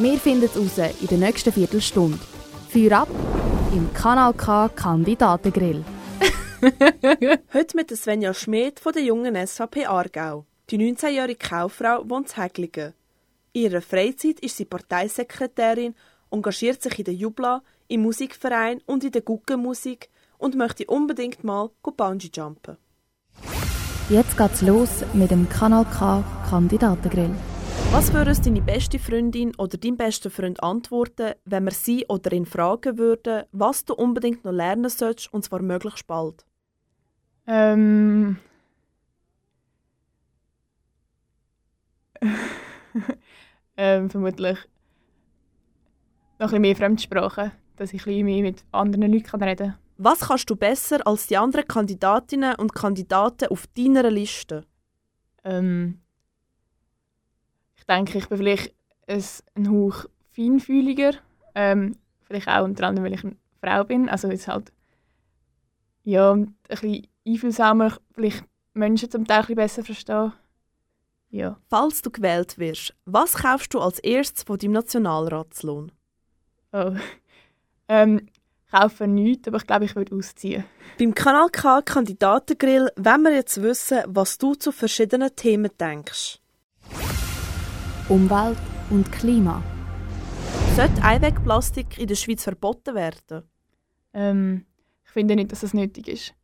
Wir finden es raus in der nächsten Viertelstunde. Feuer ab im Kanal K Kandidatengrill. Heute mit Svenja Schmid von der jungen SVP Aargau. Die 19-jährige Kauffrau wohnt in Häglingen. In ihrer Freizeit ist sie Parteisekretärin, engagiert sich in der Jubla, im Musikverein und in der Guggenmusik und möchte unbedingt mal Bungee jumpen. Jetzt geht's los mit dem Kanal K Kandidatengrill. Was würde uns deine beste Freundin oder dein bester Freund antworten, wenn wir sie oder ihn fragen würden, was du unbedingt noch lernen sollst und zwar möglichst bald? Ähm. ähm, vermutlich noch ein bisschen mehr Fremdsprachen, dass ich ein bisschen mehr mit anderen Leuten reden kann. Was kannst du besser als die anderen Kandidatinnen und Kandidaten auf deiner Liste? Ähm, denke, ich bin vielleicht ein, ein Hauch feinfühliger. Ähm, vielleicht auch unter anderem, weil ich eine Frau bin. Also jetzt halt ja, ein bisschen einfühlsamer, vielleicht Menschen zum Teil ein bisschen besser verstehen. Ja. Falls du gewählt wirst, was kaufst du als erstes von deinem Nationalratslohn? Oh. Ähm, kaufe nichts, aber ich glaube, ich würde ausziehen. Beim Kanal K Kandidatengrill wollen wir jetzt wissen, was du zu verschiedenen Themen denkst. Umwelt und Klima. Sollte Einwegplastik in der Schweiz verboten werden? Ähm, ich finde nicht, dass das nötig ist.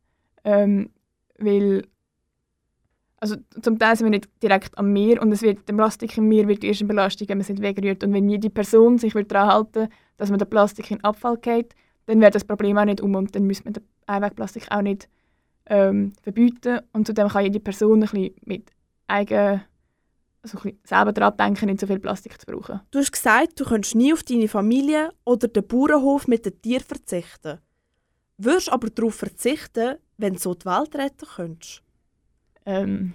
Ähm, weil also zum Teil sind wir nicht direkt am Meer und es wird, der Plastik im Meer wird erst eine Belastung, wenn man es nicht wegrührt. Und wenn jede Person sich daran halten dass man den Plastik in den Abfall geht, dann wäre das Problem auch nicht um und dann müsste man den Einwegplastik auch nicht ähm, verbieten. Und zudem kann jede Person ein bisschen mit eigen, ein bisschen selber daran denken, nicht so viel Plastik zu brauchen. Du hast gesagt, du könntest nie auf deine Familie oder den Bauernhof mit den Tieren verzichten. Würdest aber darauf verzichten, wenn du so die Welt retten könntest? Ähm,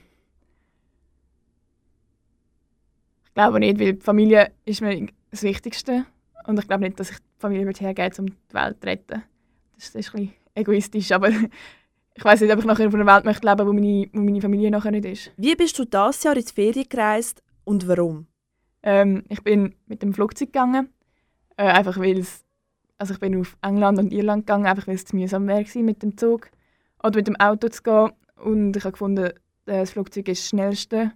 ich glaube nicht, weil die Familie ist mir das Wichtigste. Und ich glaube nicht, dass ich die Familie hergehe, um die Welt zu retten. Das ist, ein bisschen egoistisch, aber ich weiß nicht, ob ich nachher auf einer Welt möchte leben wo meine, wo meine Familie nachher nicht ist. Wie bist du dieses Jahr in die Ferien gereist und warum? Ähm, ich bin mit dem Flugzeug gegangen, äh, einfach weil es, also ich bin auf England und Irland gegangen, einfach weil es zu mühsam war, mit dem Zug oder mit dem Auto zu gehen. Und ich habe gefunden, äh, das Flugzeug ist das schnellste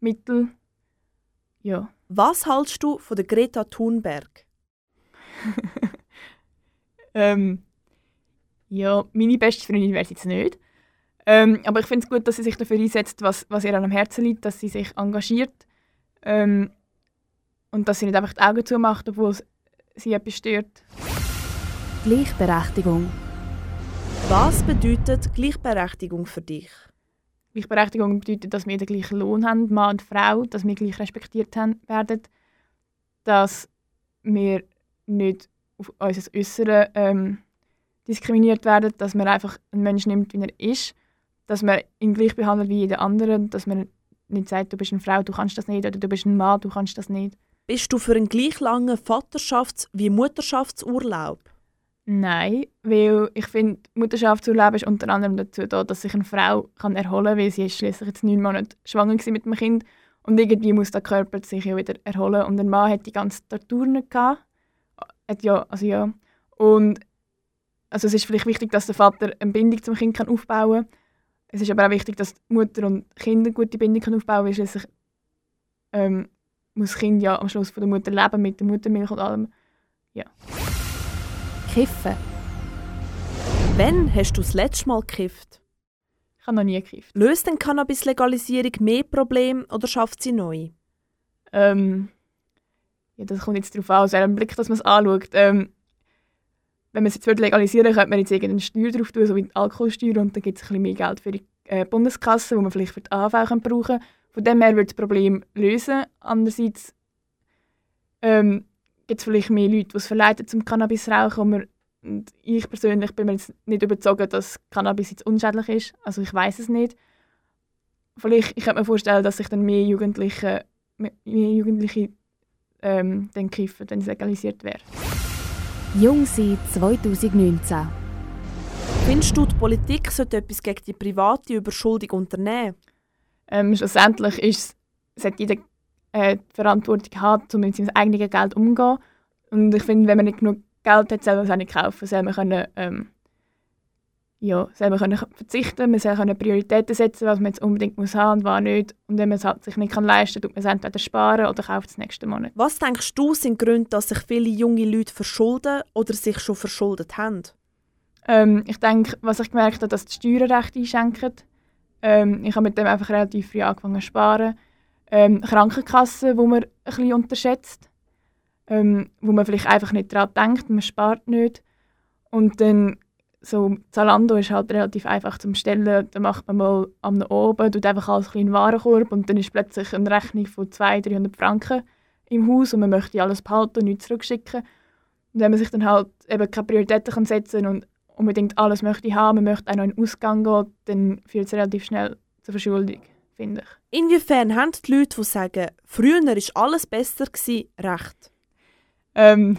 Mittel. Ja. Was hältst du von der Greta Thunberg? ähm, ja, meine beste Freundin wäre es jetzt nicht. Ähm, aber ich finde es gut, dass sie sich dafür einsetzt, was, was ihr am Herzen liegt, dass sie sich engagiert ähm, und dass sie nicht einfach die Augen zumacht, obwohl sie etwas stört. Gleichberechtigung. Was bedeutet Gleichberechtigung für dich? Gleichberechtigung bedeutet, dass wir den gleichen Lohn haben, Mann und Frau, dass wir gleich respektiert werden, dass wir nicht auf unser Äußeres ähm, diskriminiert werden, dass man einfach einen Menschen nimmt, wie er ist, dass man ihn gleich behandelt wie jeder andere, dass man nicht sagt, du bist eine Frau, du kannst das nicht, oder du bist ein Mann, du kannst das nicht. Bist du für einen gleich langen Vaterschafts- wie Mutterschaftsurlaub? Nein, weil ich finde, Mutterschaftsurlaub ist unter anderem dazu da, dass sich eine Frau kann erholen kann, weil sie ist schließlich jetzt neun Monate schwanger mit dem Kind und irgendwie muss der Körper sich ja wieder erholen und der Mann hat die ganze Tortur nicht gehabt hat ja, also ja. Und also es ist vielleicht wichtig, dass der Vater eine Bindung zum Kind kann aufbauen kann. Es ist aber auch wichtig, dass die Mutter und Kinder eine gute Bindung kann aufbauen können, weil schließlich ähm, muss das Kind ja am Schluss von der Mutter leben, mit der Muttermilch und allem. Ja. Kiffen. Wann hast du das letzte Mal gekifft? Ich habe noch nie gekifft. Löst denn Cannabis-Legalisierung mehr Probleme oder schafft sie neu? Ähm, ja, das kommt jetzt darauf an, aus welchem Blick dass man es anschaut. Ähm, wenn man es jetzt legalisieren würde, könnte man jetzt irgendeine Steuer drauf tun, so wie die Alkoholsteuer, und dann gibt es ein bisschen mehr Geld für die äh, Bundeskasse, wo man vielleicht für die kann brauchen Von dem her würde das Problem lösen. Andererseits ähm, gibt es vielleicht mehr Leute, die es verleiten zum Cannabis rauchen. Und ich persönlich bin mir jetzt nicht überzeugt, dass Cannabis jetzt unschädlich ist. Also ich weiß es nicht. Vielleicht, ich könnte mir vorstellen, dass sich dann mehr Jugendliche, mehr Jugendliche ähm, dann kiffen, wenn es legalisiert wäre. Jung sein 2019. Findest du, die Politik sollte etwas gegen die private Überschuldung unternehmen? Ähm, schlussendlich ist, sollte jeder äh, die Verantwortung haben, um mit seinem eigenen Geld umzugehen. Und ich finde, wenn man nicht genug Geld hat, soll man es auch nicht kaufen. Soll man können, ähm, ja, man können verzichten, man soll können Prioritäten setzen, was man jetzt unbedingt muss haben und was nicht. Und wenn man es halt sich nicht kann leisten kann, tut man es entweder sparen oder kauft es nächsten Monat. Was denkst du sind Gründe, dass sich viele junge Leute verschulden oder sich schon verschuldet haben? Ähm, ich denke, was ich gemerkt habe, dass die Steuern recht einschenken. Ähm, ich habe mit dem einfach relativ früh angefangen zu sparen. Ähm, Krankenkassen, wo man ein bisschen unterschätzt, ähm, wo man vielleicht einfach nicht daran denkt, man spart nicht. Und dann so Zalando ist halt relativ einfach zum Stellen. Da macht man mal am oben, tut einfach alles in Warenkorb und dann ist plötzlich eine Rechnung von 200, 300 Franken im Haus und man möchte alles behalten und nichts zurückschicken. Und wenn man sich dann halt eben keine Prioritäten setzen kann und unbedingt alles möchte haben, man möchte auch noch in den Ausgang gehen, dann führt es relativ schnell zur Verschuldung, finde ich. Inwiefern haben die Leute, die sagen, früher war alles besser, gewesen, recht? Ähm,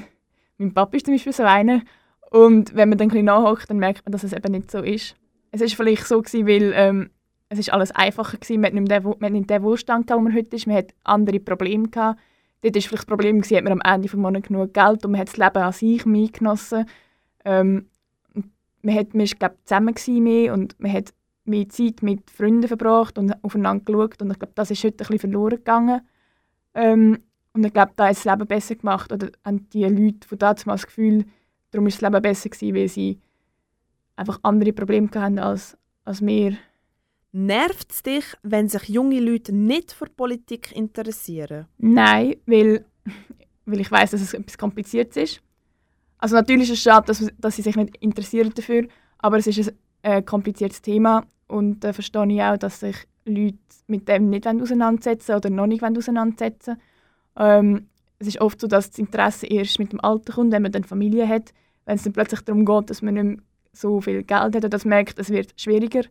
mein Papa ist zum Beispiel so einer. Und wenn man dann ein bisschen dann merkt man, dass es eben nicht so ist. Es war vielleicht so, gewesen, weil ähm, es ist alles einfacher war. Man hat nicht, den, man den Wohlstand, gehabt, man heute ist. Man hat andere Probleme. Gehabt. Dort war vielleicht das Problem, gewesen, hat man am Ende des Monats genug Geld und man hat das Leben an sich mehr genossen. Ähm, man, hat, man war zusammen mehr und man hat mehr Zeit mit Freunden verbracht und aufeinander geschaut. Und ich glaube, das ist heute ein bisschen verloren gegangen. Ähm, und ich glaube, da hat das Leben besser gemacht. Oder haben die Leute von damals das Gefühl, darum war das Leben besser gewesen, weil sie einfach andere Probleme hatten als, als wir. Nervt es dich, wenn sich junge Leute nicht für Politik interessieren? Nein, weil, weil ich weiß, dass es etwas kompliziert ist. Also natürlich ist es schade, dass, dass sie sich nicht interessieren dafür, aber es ist ein äh, kompliziertes Thema und da äh, verstehe ich auch, dass sich Leute mit dem nicht auseinandersetzen oder noch nicht auseinandersetzen ähm, Es ist oft so, dass das Interesse erst mit dem Alter kommt, wenn man dann Familie hat, wenn es dann plötzlich darum geht, dass man nicht mehr so viel Geld hat oder das merkt, es wird schwieriger.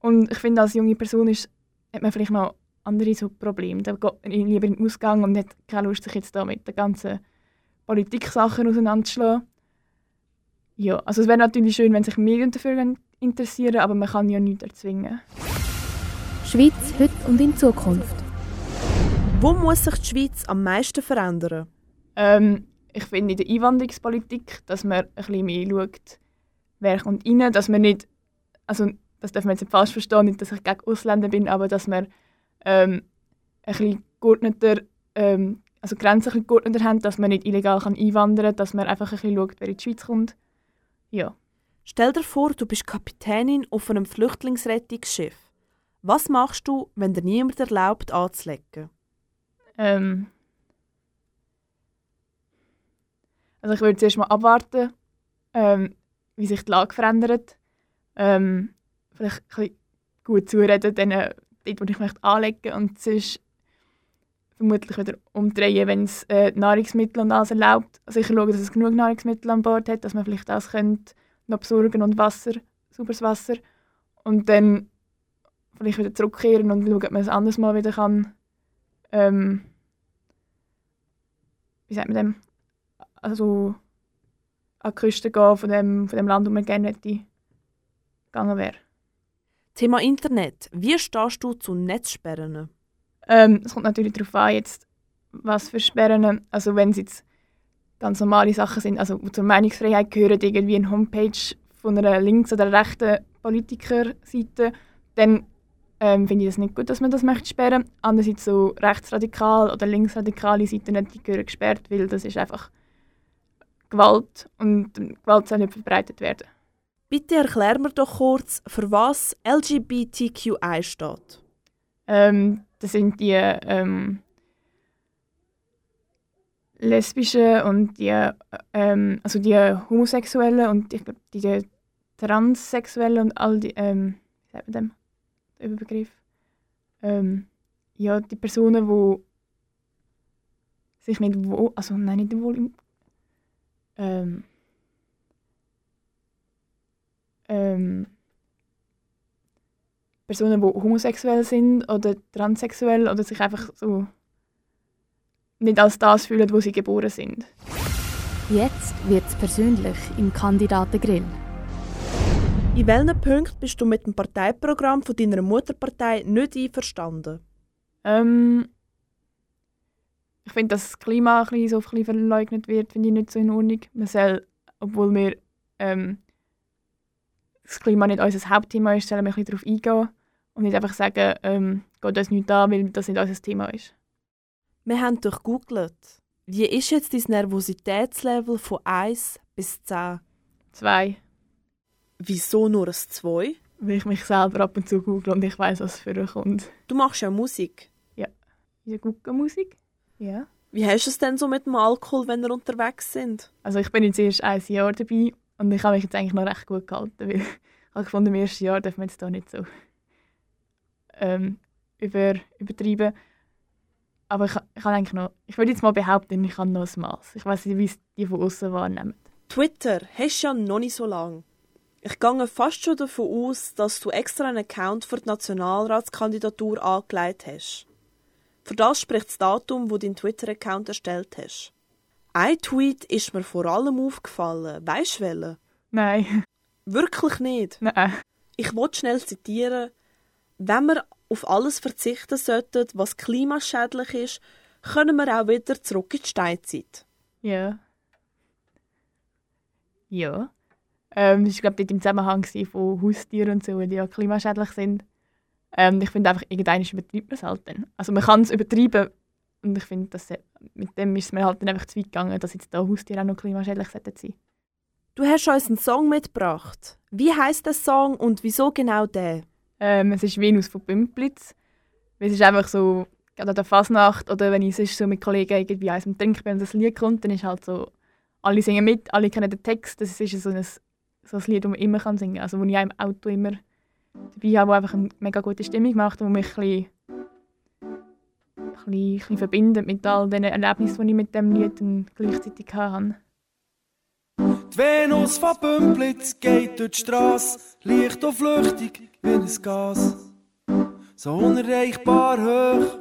Und ich finde, als junge Person ist, hat man vielleicht noch andere so Probleme. Da geht man lieber in den Ausgang und hat keine Lust, sich jetzt da mit den ganzen Politik-Sachen auseinanderzuschlagen. Ja, also es wäre natürlich schön, wenn sich Medien dafür interessieren, aber man kann ja nichts erzwingen. Schweiz heute und in Zukunft. Wo muss sich die Schweiz am meisten verändern? Ähm, ich finde in der Einwanderungspolitik, dass man ein bisschen mehr schaut, wer kommt rein, dass man nicht, also das darf man jetzt nicht falsch verstehen, nicht, dass ich gegen Ausländer bin, aber dass man ähm, ein bisschen geordneter ähm, also Grenzen ein geordneter haben, dass man nicht illegal kann einwandern kann, dass man einfach ein bisschen schaut, wer in die Schweiz kommt. Ja. Stell dir vor, du bist Kapitänin auf einem Flüchtlingsrettungsschiff. Was machst du, wenn dir niemand erlaubt, anzulegen? Ähm also ich würde zuerst mal abwarten, ähm, wie sich die Lage verändert. Ähm, vielleicht ein bisschen gut zureden, denen, dort, wo ich möchte anlegen und sonst vermutlich wieder umdrehen, wenn es äh, Nahrungsmittel und alles erlaubt. Sicher schauen, dass es genug Nahrungsmittel an Bord hat, dass man vielleicht das könnte noch besorgen und Wasser, sauberes Wasser. Und dann vielleicht wieder zurückkehren und schauen, ob man es anders mal wieder kann. Ähm, wie sagt man dem? Also an die Küste gehen von dem, von dem Land, wo man gerne hätte gegangen wäre. Thema Internet. Wie stehst du zu Netzsperren? Ähm, es kommt natürlich darauf an, jetzt, was für Sperren, also wenn es jetzt ganz normale Sachen sind, also zur Meinungsfreiheit gehören, irgendwie eine Homepage von einer links- oder rechten Politikerseite, dann ähm, finde ich das nicht gut, dass man das möchte sperren. Andererseits so rechtsradikal oder linksradikale Seiten, die gehören gesperrt, weil das ist einfach Gewalt und Gewalt soll nicht verbreitet werden. Bitte erklär mir doch kurz, für was LGBTQI steht. Ähm, das sind die ähm, lesbischen und die, ähm, also die Homosexuellen und ich glaube die Transsexuellen und all die, ähm, wie sagt man dem, der Überbegriff? Ähm, ja, die Personen, die sich nicht wohl, also nein, nicht wohl im, ähm, ähm, Personen, die homosexuell sind oder transsexuell oder sich einfach so nicht als das fühlen, wo sie geboren sind. Jetzt wird's persönlich im Kandidatengrill. In welchen Punkten bist du mit dem Parteiprogramm von deiner Mutterpartei nicht einverstanden? Ähm, ich finde, dass das Klima ein bisschen so ein bisschen verleugnet wird, finde ich nicht so in Ordnung. Man soll, obwohl wir ähm, das Klima nicht unser Hauptthema ist, sollen wir ein bisschen darauf eingehen und nicht einfach sagen, ähm, geht uns nicht an, weil das nicht unser Thema ist. Wir haben durchgoogelt. Wie ist jetzt dein Nervositätslevel von 1 bis 10? Zwei, Wieso nur ein 2? weil ich mich selber ab und zu google und ich weiß, was für kommt. Du machst ja Musik. Diese Guckenmusik? Ja. Wie hast du es denn so mit dem Alkohol, wenn wir unterwegs sind? Also ich bin jetzt erst ein Jahr dabei und ich habe mich jetzt eigentlich noch recht gut gehalten, weil ich gefunden, im ersten Jahr darf man jetzt da nicht so ähm, über, übertreiben. Aber ich, ich habe eigentlich noch, ich würde jetzt mal behaupten, ich habe noch ein Maß. Ich weiß nicht, wie es die von außen wahrnehmen. Twitter hast du ja noch nicht so lange. Ich gehe fast schon davon aus, dass du extra einen Account für die Nationalratskandidatur angelegt hast. Für das spricht das Datum, wo dein Twitter-Account erstellt hast. Ein Tweet ist mir vor allem aufgefallen. Weisst du welchen? Nein, Wirklich nicht. nein. Ich wollte schnell zitieren. Wenn wir auf alles verzichten sollten, was klimaschädlich ist, können wir auch wieder zurück in die Steinzeit. Ja. Ja. Ähm, das war, glaube ich, im Zusammenhang von Haustieren und so, die ja klimaschädlich sind. Ähm, ich finde einfach, irgendwann übertreibt man es halt dann. Also man kann es übertreiben und ich finde, dass äh, mit dem ist es mir halt dann einfach zu weit gegangen, dass jetzt da Haustiere auch noch klimaschädlich sein sollten. Du hast uns einen Song mitgebracht. Wie heißt der Song und wieso genau der? Ähm, es ist Venus von Bümplitz. Es ist einfach so, gerade an der Fasnacht oder wenn ich sonst so mit Kollegen irgendwie eins am Trinken bin und das Lied kommt, dann ist halt so, alle singen mit, alle kennen den Text. Das ist so ein, so ein Lied, das man immer singen kann. Also wo ich auch im Auto immer dabei habe, wo einfach eine mega gute Stimmung macht und mich ein bisschen, ein bisschen, ein bisschen verbindet mit all den Erlebnissen, die ich mit dem Lied gleichzeitig hatte. Die Venus von Bümplitz geht durch die Strasse, leicht und flüchtig wie ein Gas. So unerreichbar hoch.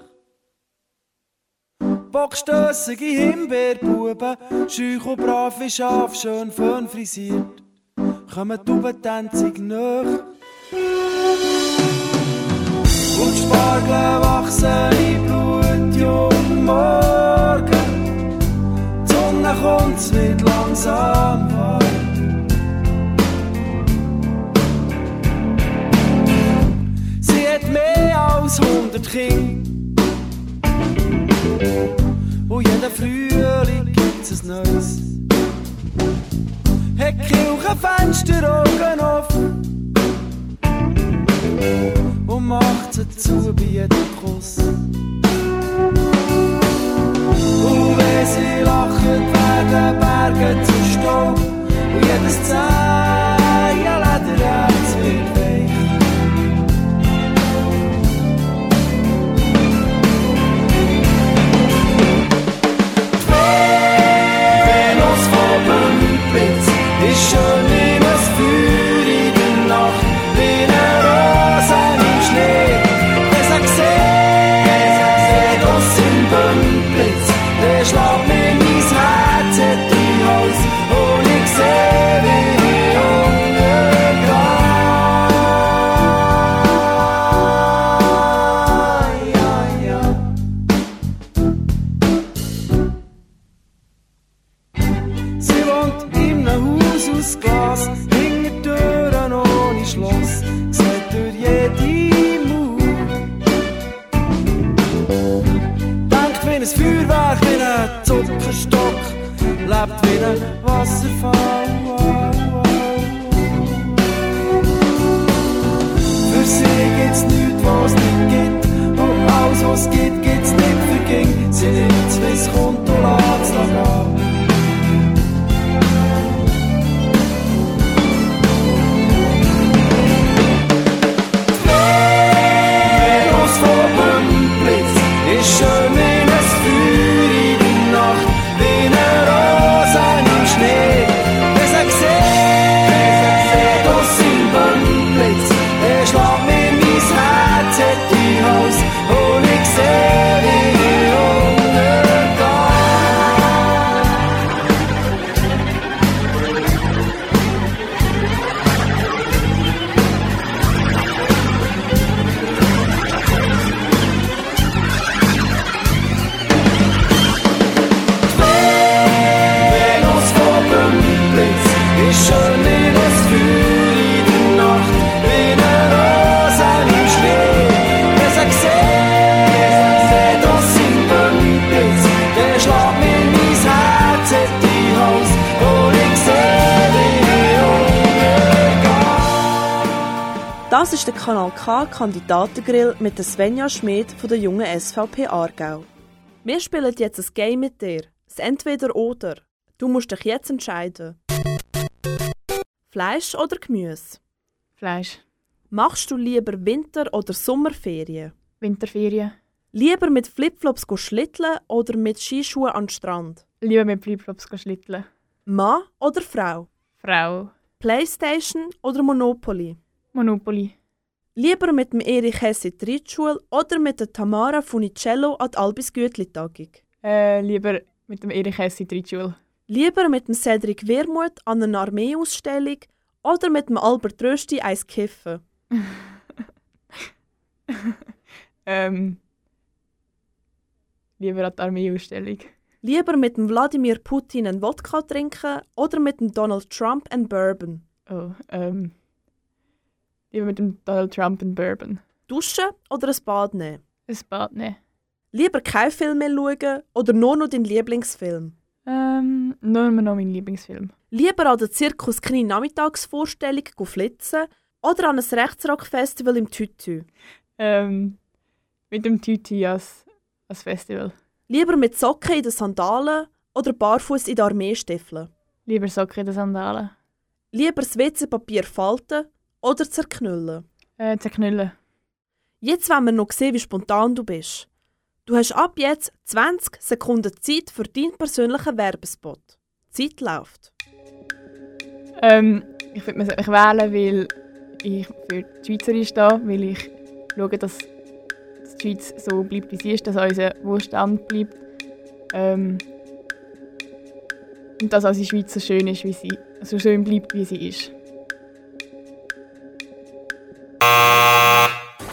Bockstössige Himbeerbuben, schüch und brave Schaf, schön fön frisiert, kommen die Ubentänzig nach. Und Spargel wachsen im Blut, jung morgen. Die Sonne kommt, es wird langsam warm. Sie hat mehr als 100 Kinder. Und jeden Frühling gibt's ein neues. Die Kirchenfenster Augen offen. Und macht sie zu bei jedem Kuss. Und wenn sie lachen, werden Berge zu Staub. Und jedes Zehenlederherz der Kanal K Kandidatengrill mit der Svenja Schmid von der jungen SVP Aargau. Wir spielen jetzt ein Game mit dir. Das Entweder-Oder. Du musst dich jetzt entscheiden. Fleisch oder Gemüse? Fleisch. Machst du lieber Winter- oder Sommerferien? Winterferien. Lieber mit Flipflops schlitteln oder mit Skischuhen an den Strand? Lieber mit Flipflops schlitteln. Mann oder Frau? Frau. Playstation oder Monopoly? Monopoly. Lieber mit dem Erich Hesse in die Reitschule oder mit der Tamara Funicello an die Albis Gütli-Tagung? Äh, lieber mit dem Erich Hess in die Reitschule. Lieber mit dem Cedric Wermuth an einer Armeeausstellung oder mit dem Albert Rösti eins kiffen? Ähm, lieber an die Armeeausstellung. Lieber mit dem Wladimir Putin einen Wodka trinken oder mit dem Donald Trump einen Bourbon? Oh, ähm, lieber mit dem Donald Trump und Bourbon. Duschen oder ein Bad nehmen? Ein Bad nehmen. Lieber keinen Film mehr schauen oder nur noch deinen Lieblingsfilm? Ähm, nur noch mein Lieblingsfilm. Lieber an der Zirkus Knie Nachmittagsvorstellung flitzen oder an ein Rechtsrock-Festival im Tütü? Ähm, mit dem Tüti als, als Festival. Lieber mit Socken in den Sandalen oder barfuß in den Armeestiefeln? Lieber Socken in den Sandalen. Lieber das WC-Papier falten oder zerknüllen? Äh, zerknüllen. Jetzt wollen wir noch sehen, wie spontan du bist. Du hast ab jetzt 20 Sekunden Zeit für deinen persönlichen Werbespot. Die Zeit läuft. Ähm, ich würde mich wählen, weil ich für die Schweizer stehe, weil ich schaue, dass die Schweiz so bleibt, wie sie ist, dass unser Wohlstand bleibt. Ähm, und dass unsere Schweiz so schön ist, wie sie, so schön bleibt, wie sie ist.